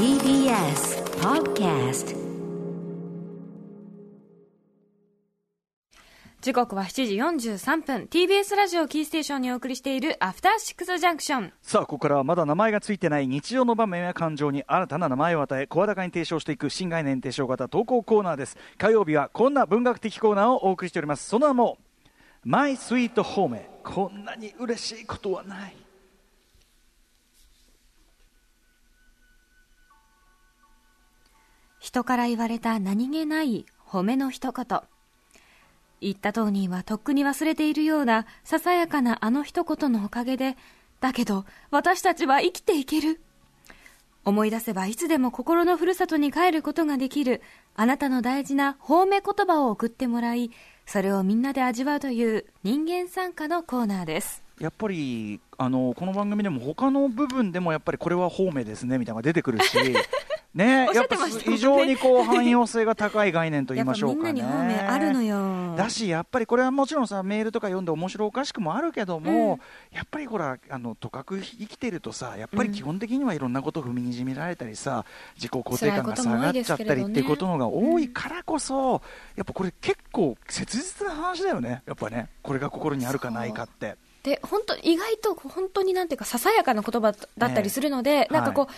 TBS Podcast 時刻は7時43分。TBS ラジオキーステーションにお送りしているアフターシックスジャンクションさあここからはまだ名前がついてない日常の場面や感情に新たな名前を与え声高に提唱していく新概念提唱型投稿コーナーです。火曜日はこんな文学的コーナーをお送りしております。その名もマイスイートホームこんなに嬉しいことはない人から言われた何気ない褒めの一言。言った当人はとっくに忘れているようなささやかなあの一言のおかげでだけど私たちは生きていける。思い出せばいつでも心のふるさとに帰ることができるあなたの大事な褒め言葉を送ってもらいそれをみんなで味わうという人間参加のコーナーです。やっぱりあのこの番組でも他の部分でもやっぱりこれは方面ですねみたいなのが出てくるし ね。おっしゃってましたもんね非常にこう汎用性が高い概念と言いましょうかね。あるのよ。だしやっぱりこれはもちろんさメールとか読んで面白おかしくもあるけども、やっぱりほらあのとかく生きてるとさやっぱり基本的にはいろんなことを踏みにじめられたりさ自己肯定感が下がっちゃったりっていうことのが多いからこそ、やっぱこれ結構切実な話だよね。やっぱねこれが心にあるかないかって。で本当意外と本当になんていうかささやかな言葉だったりするので、なんかこう、は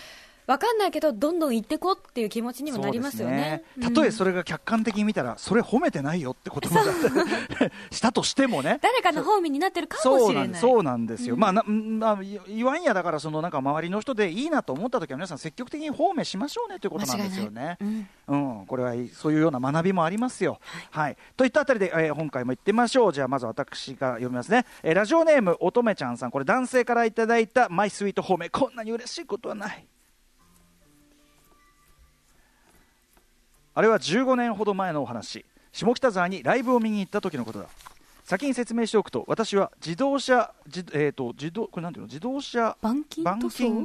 わかんないけどどんどん言ってこうっていう気持ちにもなりますよねすねたとえそれが客観的に見たら、それ褒めてないよってこともだって したとしてもね。誰かの方面になってるかもしれないんそうなんですよ、うんまあなまあ、い言わんやだからそのなんか周りの人でいいなと思った時は皆さん積極的に方面しましょうねということなんですよね。うんうん、これはそういうような学びもありますよ。はい、といったあたりで、えー今回も行ってみましょう。じゃあまず私が読みますね。えーラジオネーム乙女ちゃんさん、これ男性からいただいたマイスイート褒め、こんなに嬉しいことはない。あれは15年ほど前のお話。下北沢にライブを見に行った時のことだ。先に説明しておくと私は自動車自,、えー、と自動これなんていうの？自動車板金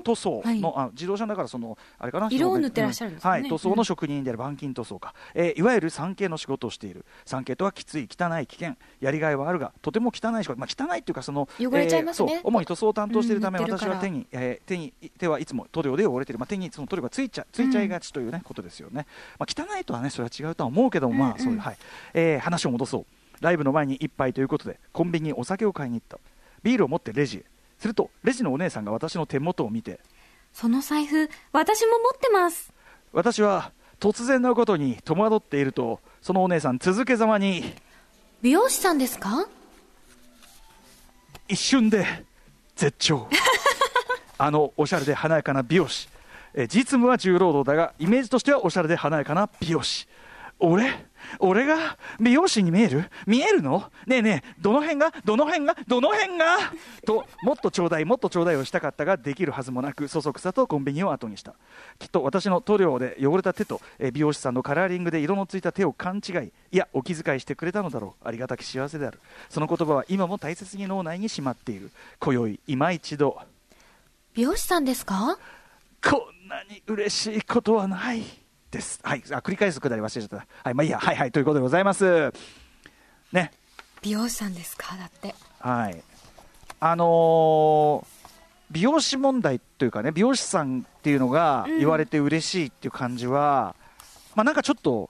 塗装？の、はい。あ自動車だからそのあれかな？色を塗ってらっしゃるんですかね。うはい、塗装の職人である板金塗装か、えーいわゆる産経の仕事をしている。産経とはきつい汚い危険。やりがいはあるがとても汚い仕事、まあ、汚いっていうかその汚れちゃいますね。えーそう主に塗装を担当しているため、うん私は手に、えー手に手はいつも塗料で汚れている、まあ、手にその塗料がついちゃついちゃいがちという、ねことですよね、まあ、汚いとはねそれは違うとは思うけども、まあそういうはい。えー話を戻そうライブの前に一杯ということでコンビニにお酒を買いに行った。ビールを持ってレジへ。するとレジのお姉さんが私の手元を見てその財布私も持ってます。私は突然のことに戸惑っているとそのお姉さん続けざまに美容師さんですか？一瞬で絶頂。あのおしゃれで華やかな美容師。え実務は重労働だがイメージとしてはおしゃれで華やかな美容師。俺俺が美容師に見える？見えるの？ねえねえどの辺が？どの辺が？どの辺が？ともっとちょうだいもっとちょうだいをしたかったができるはずもなくそそくさとコンビニを後にした。きっと私の塗料で汚れた手とえ美容師さんのカラーリングで色のついた手を勘違いいやお気遣いしてくれたのだろう。ありがたき幸せである。その言葉は今も大切に脳内にしまっている。今宵今一度。美容師さんですか？こんなに嬉しいことはないです。はい、あ繰り返すくだり忘れちゃった。はい、まあいいや、はいはい、ということでございます。ね、美容師さんですか？だって。はい。あのー美容師問題というかね、美容師さんっていうのがうん。言われて嬉しいっていう感じは、まあなんかちょっと、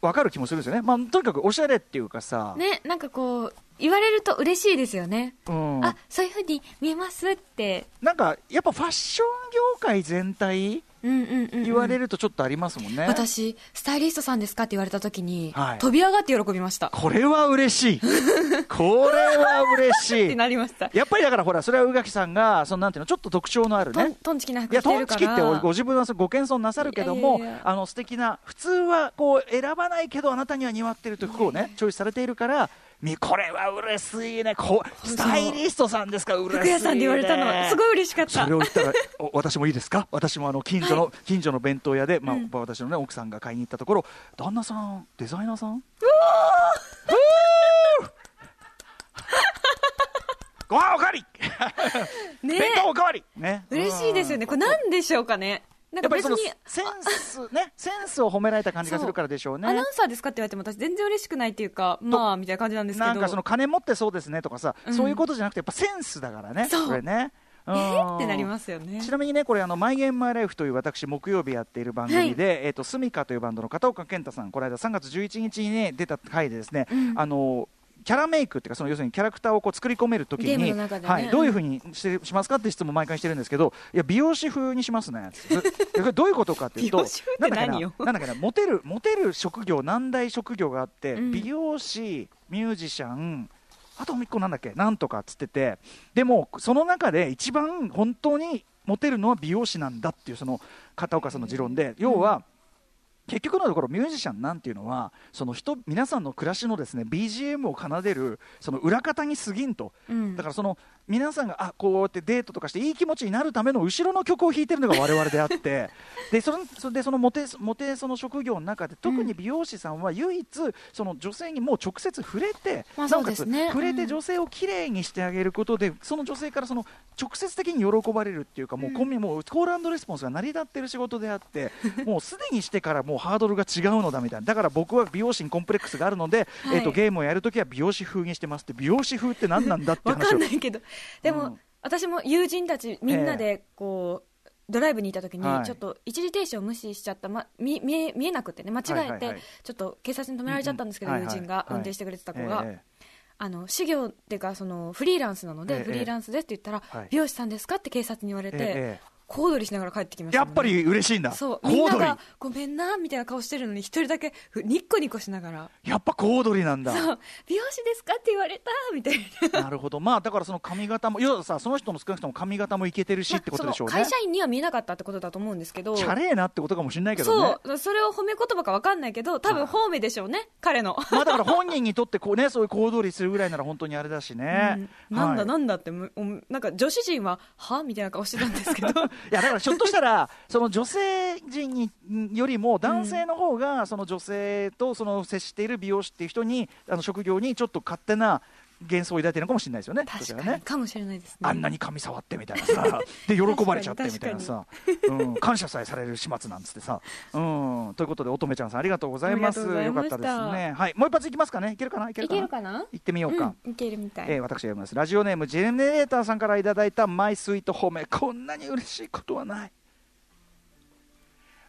わかる気もするんですよね。まあとにかくおしゃれっていうかさ、ねなんかこう言われると嬉しいですよね、うん、あそういうふうに見えますって。なんかやっぱファッション業界全体うんうんうんうん言われるとちょっとありますもんね。私スタイリストさんですかって言われた時に、はい飛び上がって喜びましたっこれは嬉しい。これは嬉してい。なりましたやっぱりだからほら、それは宇垣さんが、そのなんていうの、ちょっと特徴のあるね。トンチキない服や、着てるからトンチキってご自分はご謙遜なさるけどもいやいやいや、あの素敵な、普通はこう選ばないけど、あなたには似合ってるという服をね、チョイスされているから、みこれは嬉しいね、こうスタイリストさんですか、嬉しい、ね。服屋さんで言われたのすごい嬉しかった。それを言ったら、お私もいいですか？私もあの近所の、近所の弁当屋で、まあ私のね、奥さんが買いに行ったところ、旦那さん、デザイナーさん？ご飯おかわり。ね。弁当おかわり。ね。嬉しいですよね。これなん。でしょうかねなんか別にセンスねセンスを褒められた感じがするからでしょうね。アナウンサーですかって言われても私全然嬉しくないっていうかまあみたいな感じなんですけど。なんかその金持ってそうですねとかさ、うん。そういうことじゃなくてやっぱセンスだからねこれね。えってなりますよね。ちなみにねこれあの「マイ・ゲーム・マイ・ライフ」という私木曜日やっている番組で、はい、えっ、ー、とスミカというバンドの片岡健太さんこの間3月11日にね出た回でですね、うん、あのキャラメイクっていうかその要するにキャラクターをこう作り込めるときに、ね、はい、どういうふうにしてしますかって質問を毎回してるんですけどいや美容師風にしますね。どういうことかっていうとなんだっけななんだっけなモテるモテる職業何大職業があって、うん、美容師ミュージシャンあともう一個なんだっけ？なんとかっつっててでもその中で一番本当にモテるのは美容師なんだっていうその片岡さんの持論で、要は、結局のところミュージシャンなんていうのはその人皆さんの暮らしのですね BGM を奏でるその裏方に過ぎんと、うん、だからその皆さんがあこうやってデートとかしていい気持ちになるための後ろの曲を弾いてるのが我々であって。でそのでそのモテモテその職業の中で特に美容師さんは唯一その女性にもう直接触れて、まあ、なおかつ、ね、触れて女性をきれいにしてあげることで、その女性からその直接的に喜ばれるっていうかもうコンビ、うん、もうコールレスポンスが成り立ってる仕事であって もうすでにしてからもうハードルが違うのだみたいな。だから僕は美容師にコンプレックスがあるので、はい、えーと、ゲームをやるときは美容師風にしてます。って美容師風って何なんだって話を。かんないけど。でも、うん。私も友人たちみんなでこう、ドライブにいた時に、ちょっと一時停止を無視しちゃった、ま、見見え見えなくてね間違えて、ちょっと警察に止められちゃったんですけど、友人が運転してくれてた子が。あの修行っていうかそのフリーランスなので、フリーランスですって言ったら、美容師さんですかって警察に言われて、小躍りしながら帰ってきました、ね、やっぱり嬉しいんだ。そう。みんながごめんなみたいな顔してるのに一人だけニッコニコしながら。やっぱ小躍りなんだ。そう。美容師ですかって言われたみたいな。なるほど。まあだからその髪型も要はさその人の少なくとも髪型もいけてるしってことでしょうね、会社員には見えなかったってことだと思うんですけど。チャレーなってことかもしれないけどね。そう。それを褒め言葉か分かんないけど多分褒めでしょうね。彼の。まあだから本人にとってこうねそういう小躍りするぐらいなら本当にあれだしね、うん、なんだなんだってなんか女子陣はは？みたいな顔してたんですけどいやだからひょっとしたら その女性陣によりも男性の方がその女性とその接している美容師っていう人にあの職業にちょっと勝手な幻想を抱いてるのかもしれないですよね。確かに、ね、かもしれないですね。あんなに髪触ってみたいなさ、で喜ばれちゃってみたいなさ、うん、感謝さえされる始末なんつってさ、うん、ということで乙女ちゃんさんありがとうございます。よかったですね。はい、もう一発いきますかね。いけるかな？いけるかな？行ってみようか。うん、いけるみたい。えー、私読みます。ラジオネームジェネレーターさんからいただいたマイスイート褒め。こんなに嬉しいことはない。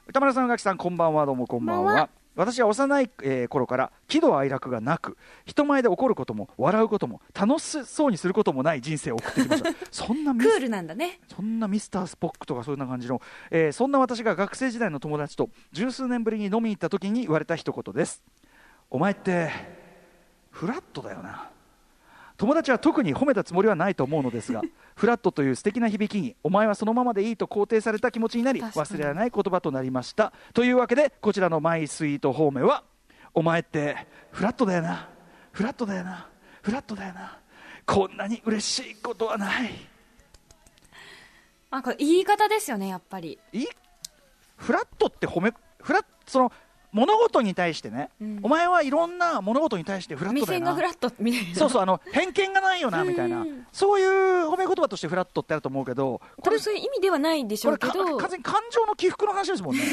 歌丸さん、宇垣さん、こんばんは、どうもこんばんは。私は幼い、えー、頃から喜怒哀楽がなく人前で怒ることも笑うことも楽しそうにすることもない人生を送ってきました。そんなクールなんだね。そんなミスタースポックとかそんな感じの、えー、そんな私が学生時代の友達と十数年ぶりに飲みに行った時に言われた一言です。お前ってフラットだよな友達は特に褒めたつもりはないと思うのですが フラットという素敵な響きにお前はそのままでいいと肯定された気持ちになり忘れられない言葉となりました。というわけでこちらのマイスイート方面はお前ってフラットだよな。フラットだよな。フラットだよな。こんなに嬉しいことはない。なんか言い方ですよねやっぱり。い？フラットって褒めフラッその物事に対してね、うん、お前はいろんな物事に対してフラットだよな。フラットみたいな。そうそうあの偏見がないよなみたいな、そういう褒め言葉としてフラットってあると思うけどこれそういう意味ではないんでしょうけど。完全に感情の起伏の話ですもんね。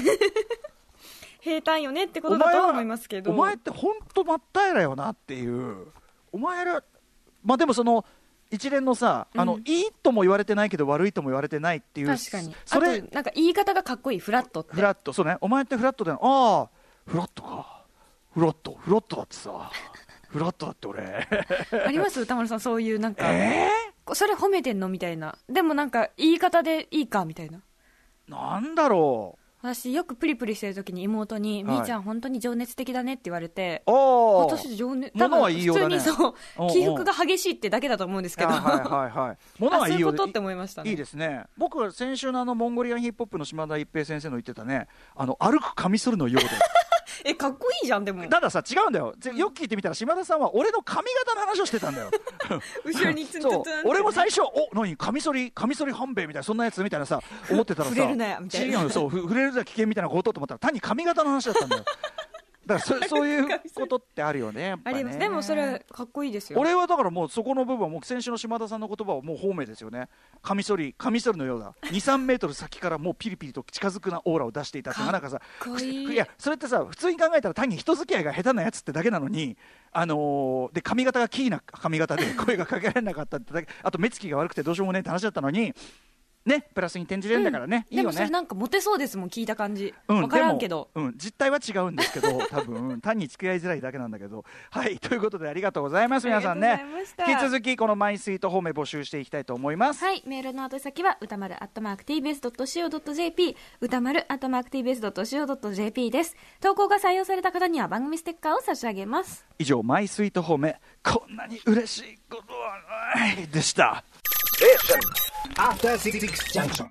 平坦よねってことだと思いますけど。お前って本当真っ平らよなっていう。お前らまあでもその一連のさ、あの、いいとも言われてないけど悪いとも言われてないっていう確かに。それなんか言い方がかっこいい。フラットって。フラットそうね。お前ってフラットだよ。ああフラットか。フラット。フラットだってさ。フラットだって俺。あります？歌丸さんそういうなんか、えー、それ褒めてんの？みたいな。でもなんか言い方でいいか？みたいな。なんだろう。私よくプリプリしてる時に妹に、みーちゃん本当に情熱的だねって言われて私情熱多分普通にそう起伏が激しいってだけだと思うんですけど。はいはいはいい。いよそういうことって思いましたね。いいですね。僕は先週のあのモンゴリアンヒップホップの島田一平先生の言ってたね。あの歩くカミソリのようでえかっこいいじゃんでも。たださ違うんだよ。よく聞いてみたら島田さんは俺の髪型の話をしてたんだよ。後ろにつんと俺も最初お何？カミソリカミソリ半兵衛みたいなそんなやつみたいなさ思ってたらさ。触れるなみたいな。そう触れるな危険みたいなことと思ったら単に髪型の話だったんだよだからそそういうことってあるよねね。あります。でもそれかっこいいですよ。俺はだからもうそこの部分はもう先週の島田さんの言葉はもう方面ですよね。カミソリカミソリのようだ。23メートル先からもうピリピリと近づくなオーラを出していたってなんかさかっこいい。やそれってさ普通に考えたら単に人付き合いが下手なやつってだけなのにあのーで髪型がキーな髪型で声がかけられなかったってだけあと目つきが悪くてどうしようもねえって話だったのにねプラスに転じれるんだからね、いいよね。でもそれなんかモテそうですもん聞いた感じ、うん、分からんけど。でもうん、実態は違うんですけど、多分。単に付き合いづらいだけなんだけど。はい、ということでありがとうございます、皆さんねありがとうございまし。た。引き続き、このマイスイート方面募集していきたいと思います。はい、メールの宛先は歌丸アットマーク TBS.CO.JP 歌丸アットマーク TBS.CO.JP です。投稿が採用された方には番組ステッカーを差し上げます。以上、マイスイート方面、こんなに嬉しいことはない。でした。After Six Junction.